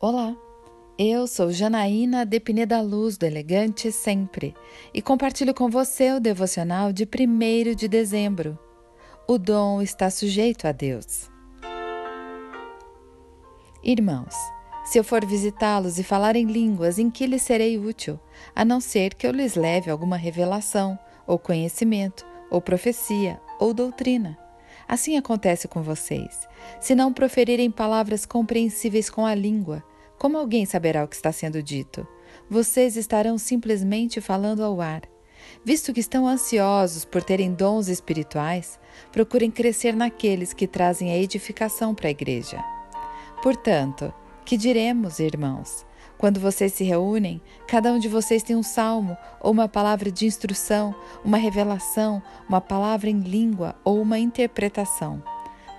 Olá, eu sou Janaína Depineda Luz do Elegante Sempre e compartilho com você o devocional de 1 de dezembro. O dom está sujeito a Deus. Irmãos, se eu for visitá-los e falar em línguas, em que lhes serei útil, a não ser que eu lhes leve alguma revelação, ou conhecimento, ou profecia, ou doutrina? Assim acontece com vocês. Se não proferirem palavras compreensíveis com a língua, como alguém saberá o que está sendo dito? Vocês estarão simplesmente falando ao ar. Visto que estão ansiosos por terem dons espirituais, procurem crescer naqueles que trazem a edificação para a igreja. Portanto, que diremos, irmãos? Quando vocês se reúnem, cada um de vocês tem um salmo, ou uma palavra de instrução, uma revelação, uma palavra em língua ou uma interpretação.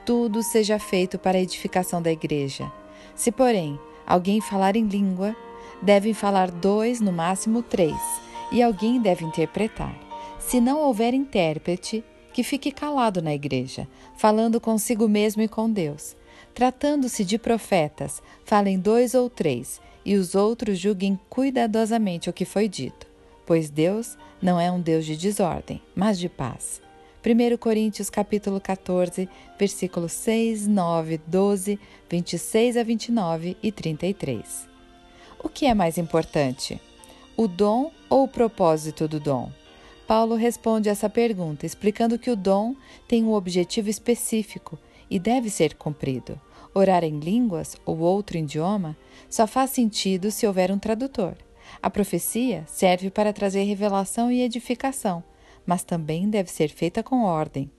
Tudo seja feito para a edificação da igreja. Se, porém, alguém falar em língua, devem falar dois, no máximo três, e alguém deve interpretar. Se não houver intérprete, que fique calado na igreja, falando consigo mesmo e com Deus. Tratando-se de profetas, falem dois ou três, e os outros julguem cuidadosamente o que foi dito, pois Deus não é um Deus de desordem, mas de paz. 1 Coríntios capítulo 14, versículos 6, 9, 12, 26 a 29 e 33. O que é mais importante? O dom ou o propósito do dom? Paulo responde essa pergunta explicando que o dom tem um objetivo específico e deve ser cumprido. Orar em línguas ou outro idioma só faz sentido se houver um tradutor. A profecia serve para trazer revelação e edificação mas também deve ser feita com ordem.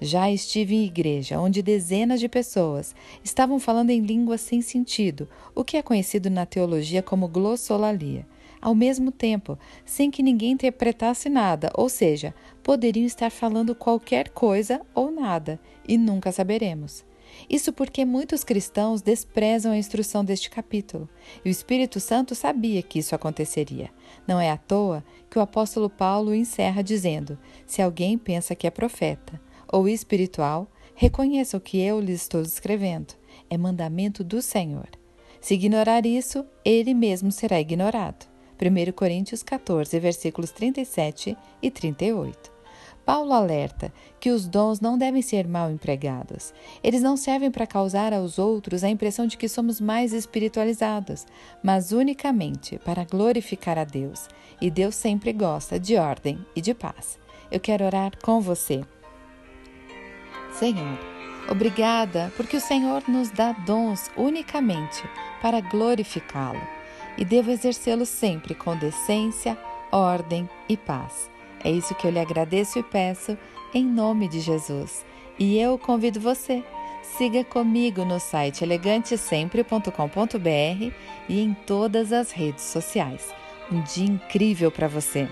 Já estive em igreja onde dezenas de pessoas estavam falando em línguas sem sentido, o que é conhecido na teologia como glossolalia, ao mesmo tempo, sem que ninguém interpretasse nada, ou seja, poderiam estar falando qualquer coisa ou nada, e nunca saberemos. Isso porque muitos cristãos desprezam a instrução deste capítulo, e o Espírito Santo sabia que isso aconteceria. Não é à toa que o apóstolo Paulo encerra dizendo: Se alguém pensa que é profeta ou espiritual, reconheça o que eu lhe estou escrevendo. É mandamento do Senhor. Se ignorar isso, ele mesmo será ignorado. 1 Coríntios 14, versículos 37 e 38. Paulo alerta que os dons não devem ser mal empregados. Eles não servem para causar aos outros a impressão de que somos mais espiritualizados, mas unicamente para glorificar a Deus. E Deus sempre gosta de ordem e de paz. Eu quero orar com você. Senhor, obrigada porque o Senhor nos dá dons unicamente para glorificá-lo e devo exercê-los sempre com decência, ordem e paz. É isso que eu lhe agradeço e peço em nome de Jesus. E eu convido você. Siga comigo no site elegantesempre.com.br e em todas as redes sociais. Um dia incrível para você!